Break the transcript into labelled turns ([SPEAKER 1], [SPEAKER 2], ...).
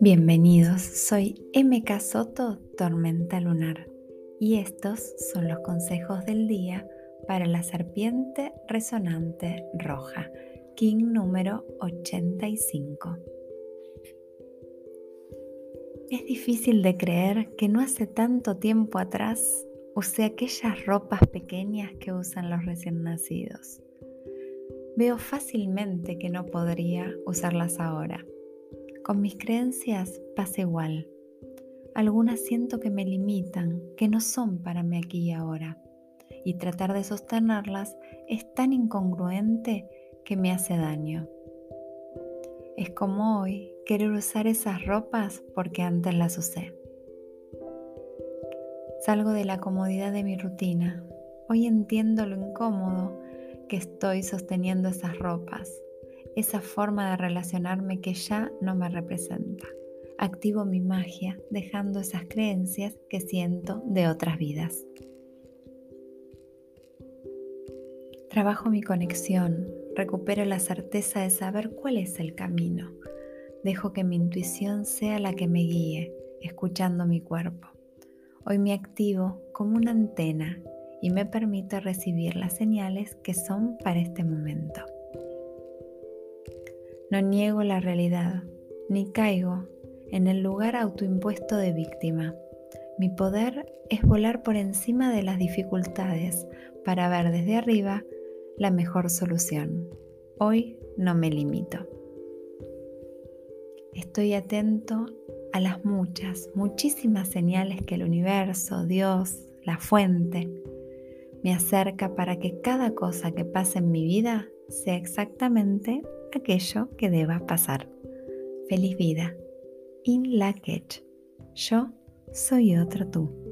[SPEAKER 1] Bienvenidos, soy MK Soto, Tormenta Lunar, y estos son los consejos del día para la serpiente resonante roja, King número 85. Es difícil de creer que no hace tanto tiempo atrás usé aquellas ropas pequeñas que usan los recién nacidos. Veo fácilmente que no podría usarlas ahora con mis creencias pasa igual. Algunas siento que me limitan, que no son para mí aquí y ahora. Y tratar de sostenerlas es tan incongruente que me hace daño. Es como hoy querer usar esas ropas porque antes las usé. Salgo de la comodidad de mi rutina. Hoy entiendo lo incómodo que estoy sosteniendo esas ropas esa forma de relacionarme que ya no me representa. Activo mi magia dejando esas creencias que siento de otras vidas. Trabajo mi conexión, recupero la certeza de saber cuál es el camino. Dejo que mi intuición sea la que me guíe, escuchando mi cuerpo. Hoy me activo como una antena y me permito recibir las señales que son para este momento. No niego la realidad, ni caigo en el lugar autoimpuesto de víctima. Mi poder es volar por encima de las dificultades para ver desde arriba la mejor solución. Hoy no me limito. Estoy atento a las muchas, muchísimas señales que el universo, Dios, la fuente, me acerca para que cada cosa que pase en mi vida sea exactamente aquello que deba pasar. Feliz vida. In la Yo soy otro tú.